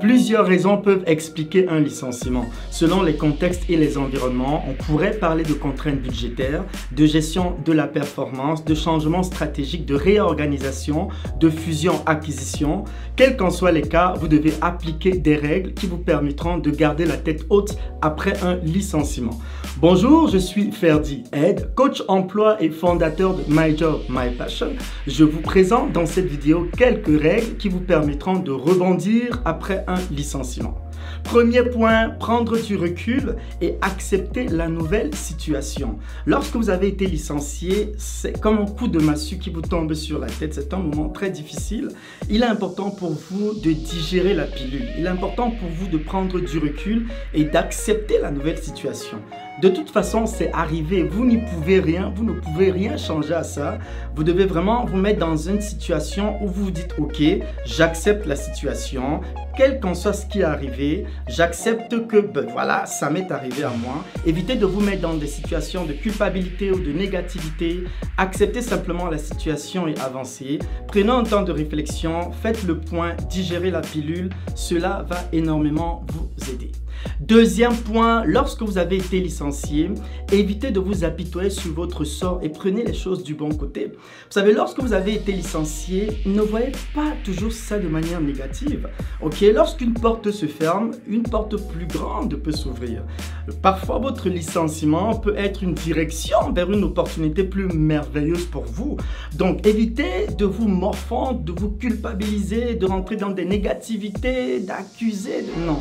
Plusieurs raisons peuvent expliquer un licenciement. Selon les contextes et les environnements, on pourrait parler de contraintes budgétaires, de gestion de la performance, de changements stratégiques, de réorganisation, de fusion-acquisition. Quels qu'en soient les cas, vous devez appliquer des règles qui vous permettront de garder la tête haute après un licenciement. Bonjour, je suis Ferdi Ed, coach emploi et fondateur de My Job, My Passion. Je vous présente dans cette vidéo quelques règles qui vous permettront de rebondir après un licenciement. Premier point, prendre du recul et accepter la nouvelle situation. Lorsque vous avez été licencié, c'est comme un coup de massue qui vous tombe sur la tête. C'est un moment très difficile. Il est important pour vous de digérer la pilule. Il est important pour vous de prendre du recul et d'accepter la nouvelle situation. De toute façon, c'est arrivé. Vous n'y pouvez rien. Vous ne pouvez rien changer à ça. Vous devez vraiment vous mettre dans une situation où vous vous dites, OK, j'accepte la situation quel qu'en soit ce qui est arrivé, j'accepte que voilà, ça m'est arrivé à moi. Évitez de vous mettre dans des situations de culpabilité ou de négativité. Acceptez simplement la situation et avancez. Prenez un temps de réflexion, faites le point, digérez la pilule. Cela va énormément vous aider. Deuxième point, lorsque vous avez été licencié, évitez de vous apitoyer sur votre sort et prenez les choses du bon côté. Vous savez, lorsque vous avez été licencié, ne voyez pas toujours ça de manière négative. Ok, lorsqu'une porte se ferme, une porte plus grande peut s'ouvrir. Parfois, votre licenciement peut être une direction vers une opportunité plus merveilleuse pour vous. Donc, évitez de vous morfondre, de vous culpabiliser, de rentrer dans des négativités, d'accuser. Non.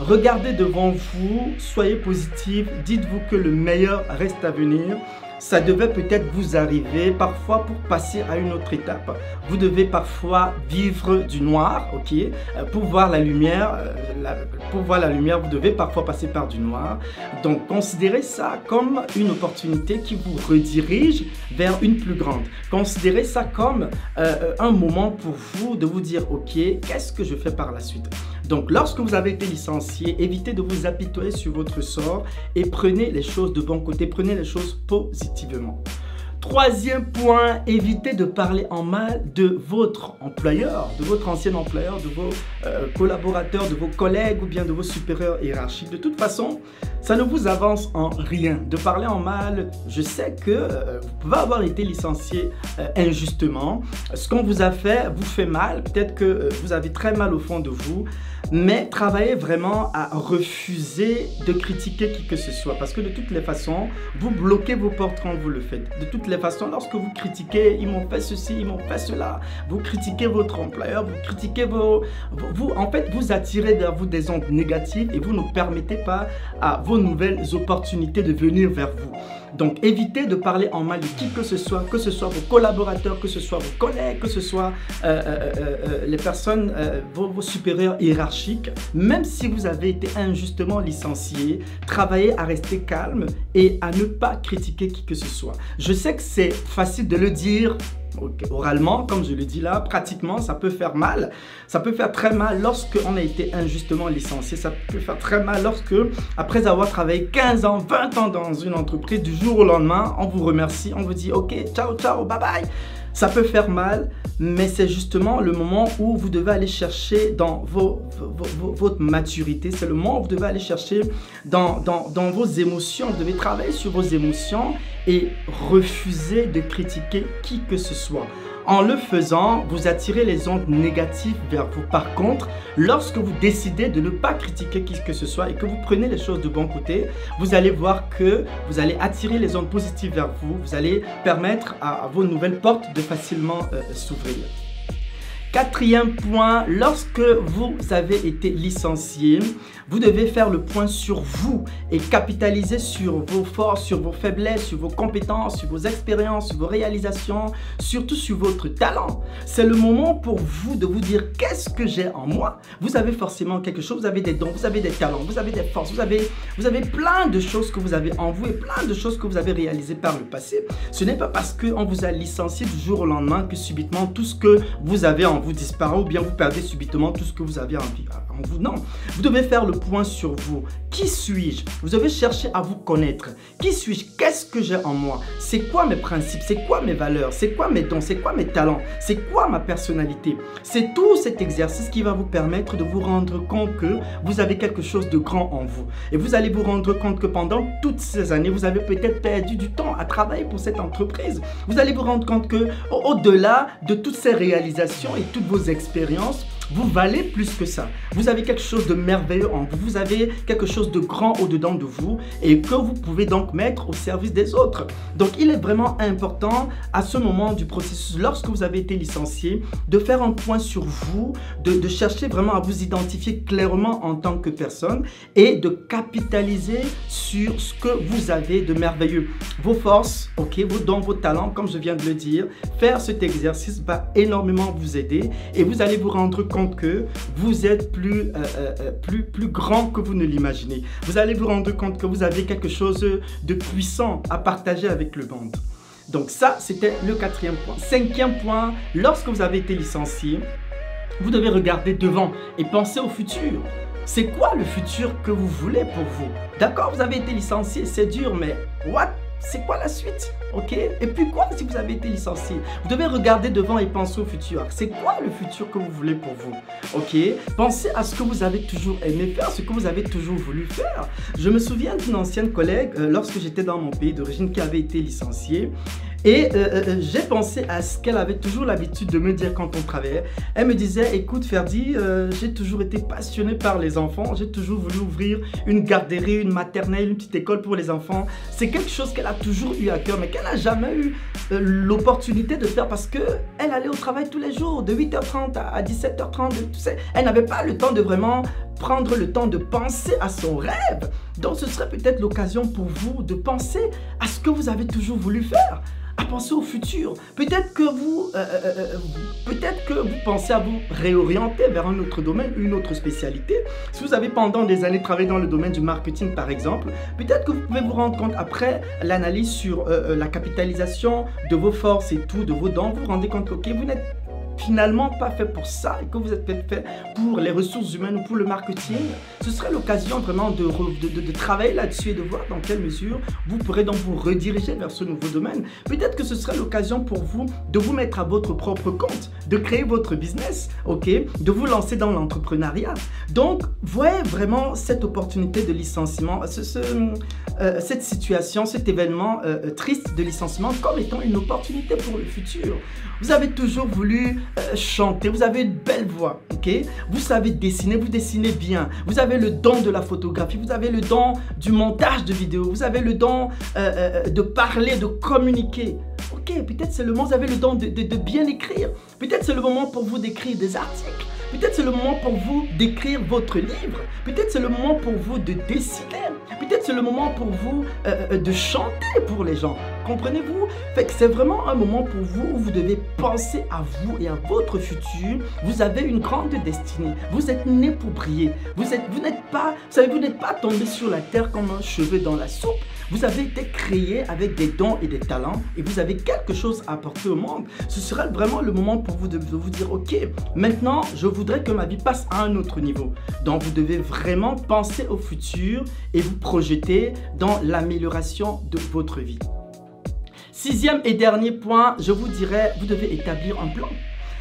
Regardez devant vous, soyez positif, dites-vous que le meilleur reste à venir ça devait peut-être vous arriver parfois pour passer à une autre étape. Vous devez parfois vivre du noir, ok? Euh, Pour voir la lumière, euh, pour voir la lumière, vous devez parfois passer par du noir. Donc considérez ça comme une opportunité qui vous redirige vers une plus grande. Considérez ça comme euh, un moment pour vous de vous dire, ok, qu'est-ce que je fais par la suite? Donc, lorsque vous avez été licencié, évitez de vous apitoyer sur votre sort et prenez les choses de bon côté, prenez les choses positivement. Troisième point, évitez de parler en mal de votre employeur, de votre ancien employeur, de vos euh, collaborateurs, de vos collègues ou bien de vos supérieurs hiérarchiques. De toute façon, ça ne vous avance en rien. De parler en mal, je sais que euh, vous pouvez avoir été licencié euh, injustement. Ce qu'on vous a fait vous fait mal. Peut-être que vous avez très mal au fond de vous. Mais travaillez vraiment à refuser de critiquer qui que ce soit. Parce que de toutes les façons, vous bloquez vos portes quand vous le faites. De toutes les façons, lorsque vous critiquez, ils m'ont fait ceci, ils m'ont fait cela. Vous critiquez votre employeur, vous critiquez vos... Vous, en fait, vous attirez vers vous des ondes négatives et vous ne permettez pas à vos nouvelles opportunités de venir vers vous. Donc évitez de parler en mal de qui que ce soit, que ce soit vos collaborateurs, que ce soit vos collègues, que ce soit euh, euh, euh, les personnes, vos, vos, supérieurs hiérarchiques. Même si vous avez été injustement licencié, travaillez à rester calme et à ne pas critiquer qui que ce soit. Je sais que c'est facile de le dire oralement, comme je le dis là, pratiquement, ça peut faire mal. Ça peut faire très mal lorsque on a été injustement licencié. Ça peut faire très mal lorsque, après avoir travaillé 15 ans, 20 ans dans une entreprise, du jour au lendemain, on vous remercie, on vous dit OK, ciao, ciao, bye bye. Ça peut faire mal, mais c'est justement le moment où vous devez aller chercher dans votre maturité. C'est le moment où vous devez aller chercher dans, dans, dans vos émotions. Vous devez travailler sur vos émotions et refuser de critiquer qui que ce soit. En le faisant, vous attirez les ondes négatives vers vous. Par contre, lorsque vous décidez de ne pas critiquer qui que ce soit et que vous prenez les choses de bon côté, vous allez voir que vous allez attirer les ondes positives vers vous. Vous allez permettre à, vos nouvelles portes de facilement euh, s'ouvrir. Quatrième point, lorsque vous avez été licencié, vous devez faire le point sur vous et capitaliser sur vos forces, sur vos faiblesses, sur vos compétences, sur vos expériences, sur vos réalisations, surtout sur votre talent. C'est le moment pour vous de vous dire qu'est-ce que j'ai en moi. Vous avez forcément quelque chose, vous avez des dons, vous avez des talents, vous avez des forces, vous avez, vous avez plein de choses que vous avez en vous et plein de choses que vous avez réalisées par le passé. Ce n'est pas parce qu'on vous a licencié du jour au lendemain que subitement tout ce que vous avez en vous disparaît ou bien vous perdez subitement tout ce que vous avez en, vous. Non, vous devez faire le point sur vous. Qui suis-je? Vous devez chercher à vous connaître. Qui suis-je? Qu'est-ce que j'ai en moi? C'est quoi mes principes? C'est quoi mes valeurs? C'est quoi mes dons? C'est quoi mes talents? C'est quoi ma personnalité? C'est tout cet exercice qui va vous permettre de vous rendre compte que vous avez quelque chose de grand en vous. Et vous allez vous rendre compte que pendant toutes ces années, vous avez peut-être perdu du temps à travailler pour cette entreprise. Vous allez vous rendre compte que au-delà de toutes ces réalisations et toutes vos expériences, vous valez plus que ça. Vous avez quelque chose de merveilleux en vous. Vous avez quelque chose de grand au-dedans de vous et que vous pouvez donc mettre au service des autres. Donc il est vraiment important à ce moment du processus, lorsque vous avez été licencié, de faire un point sur vous, de, chercher vraiment à vous identifier clairement en tant que personne et de capitaliser sur ce que vous avez de merveilleux. Vos forces, ok, vos dons, vos talents, comme je viens de le dire. Faire cet exercice va énormément vous aider et vous allez vous rendre compte que vous êtes plus, euh, euh, euh, plus, plus grand que vous ne l'imaginez. Vous allez vous rendre compte que vous avez quelque chose de puissant à partager avec le monde. Donc ça, c'était le quatrième point. Cinquième point, lorsque vous avez été licencié, vous devez regarder devant et penser au futur. C'est quoi le futur que vous voulez pour vous? D'accord, vous avez été licencié, c'est dur, mais what c'est quoi la suite Ok? Et puis quoi si vous avez été licencié? Vous devez regarder devant et penser au futur. C'est quoi le futur que vous voulez pour vous Ok? Pensez à ce que vous avez toujours aimé faire, ce que vous avez toujours voulu faire. Je me souviens d'une ancienne collègue, euh, lorsque j'étais dans mon pays d'origine, qui avait été licenciée. Et euh, euh, euh, j'ai pensé à ce qu'elle avait toujours l'habitude de me dire quand on travaillait. Elle me disait, écoute Ferdi, j'ai toujours été passionné par les enfants, j'ai toujours voulu ouvrir une garderie, une maternelle, une petite école pour les enfants. C'est quelque chose qu'elle a toujours eu à cœur, mais qu'elle n'a jamais eu l'opportunité de faire parce qu'elle allait au travail tous les jours, de 8h30 à 17h30. Tu sais, elle n'avait pas le temps de vraiment prendre le temps de penser à son rêve. Donc ce serait peut-être l'occasion pour vous de penser à ce que vous avez toujours voulu faire à penser au futur. Peut-être que vous, euh, euh, euh, peut-être que vous pensez à vous réorienter vers un autre domaine, une autre spécialité. Si vous avez pendant des années travaillé dans le domaine du marketing, par exemple, peut-être que vous pouvez vous rendre compte après l'analyse sur la capitalisation de vos forces et tout, de vos dons, vous vous rendez compte que vous n'êtes finalement pas fait pour ça et que vous êtes peut-être fait pour les ressources humaines ou pour le marketing, ce serait l'occasion vraiment de, de, travailler là-dessus et de voir dans quelle mesure vous pourrez donc vous rediriger vers ce nouveau domaine. Peut-être que ce serait l'occasion pour vous de vous mettre à votre propre compte, de créer votre business, ok, de vous lancer dans l'entrepreneuriat. Donc, voyez vraiment cette opportunité de licenciement, ce, euh, cette situation, cet événement euh, triste de licenciement comme étant une opportunité pour le futur. Vous avez toujours voulu euh, chanter, vous avez une belle voix, ok? Vous savez dessiner, vous dessinez bien. Vous avez le don de la photographie, vous avez le don du montage de vidéos, vous avez le don euh, euh, de parler, de communiquer. Ok, peut-être c'est le moment, vous avez le don de, bien écrire. Peut-être c'est le moment pour vous d'écrire des articles. Peut-être c'est le moment pour vous d'écrire votre livre. Peut-être c'est le moment pour vous de dessiner. Peut-être c'est le moment pour vous de chanter pour les gens. Comprenez-vous? Que c'est vraiment un moment pour vous où vous devez penser à vous et à votre futur. Vous avez une grande destinée. Vous êtes né pour briller. Vous êtes, vous n'êtes pas, vous savez, vous n'êtes pas tombé sur la terre comme un cheveu dans la soupe. Vous avez été créé avec des dons et des talents et vous avez quelque chose à apporter au monde. Ce sera vraiment le moment pour vous de, vous dire, ok, maintenant je voudrais que ma vie passe à un autre niveau. Donc vous devez vraiment penser au futur et vous projeter dans l'amélioration de votre vie. Sixième et dernier point, je vous dirais, vous devez établir un plan.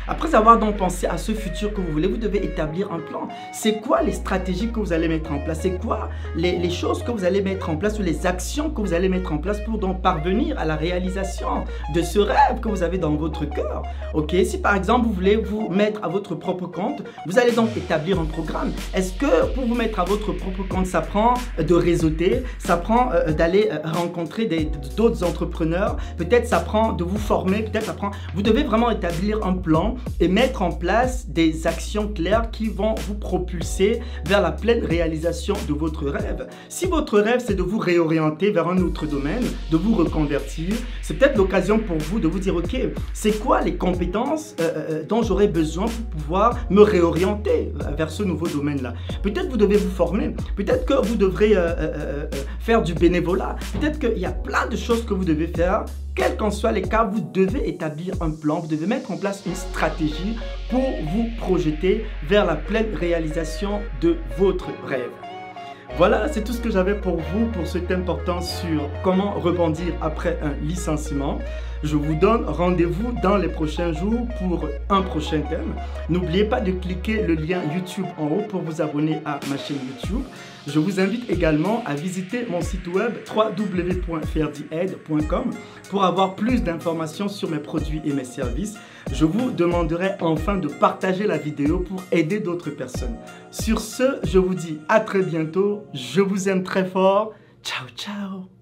Après avoir donc pensé à ce futur que vous voulez, vous devez établir un plan. C'est quoi les stratégies que vous allez mettre en place? C'est quoi les, choses que vous allez mettre en place ou les actions que vous allez mettre en place pour donc parvenir à la réalisation de ce rêve que vous avez dans votre cœur? Ok, si par exemple vous voulez vous mettre à votre propre compte, vous allez donc établir un programme. Est-ce que pour vous mettre à votre propre compte, ça prend de réseauter, ça prend euh, d'aller euh, rencontrer d'autres entrepreneurs, peut-être ça prend de vous former, peut-être ça prend... Vous devez vraiment établir un plan et mettre en place des actions claires qui vont vous propulser vers la pleine réalisation de votre rêve. Si votre rêve, c'est de vous réorienter vers un autre domaine, de vous reconvertir, c'est peut-être l'occasion pour vous de vous dire, OK, c'est quoi les compétences euh, euh, dont j'aurais besoin pour pouvoir me réorienter vers ce nouveau domaine-là? Peut-être vous devez vous former, peut-être que vous devrez euh, faire du bénévolat, peut-être qu'il y a plein de choses que vous devez faire quels qu'en soient les cas, vous devez établir un plan, vous devez mettre en place une stratégie pour vous projeter vers la pleine réalisation de votre rêve. Voilà, c'est tout ce que j'avais pour vous pour ce thème portant sur comment rebondir après un licenciement. Je vous donne rendez-vous dans les prochains jours pour un prochain thème. N'oubliez pas de cliquer le lien YouTube en haut pour vous abonner à ma chaîne YouTube. Je vous invite également à visiter mon site web www.ferdiaide.com pour avoir plus d'informations sur mes produits et mes services. Je vous demanderai enfin de partager la vidéo pour aider d'autres personnes. Sur ce, je vous dis à très bientôt. Je vous aime très fort. Ciao, ciao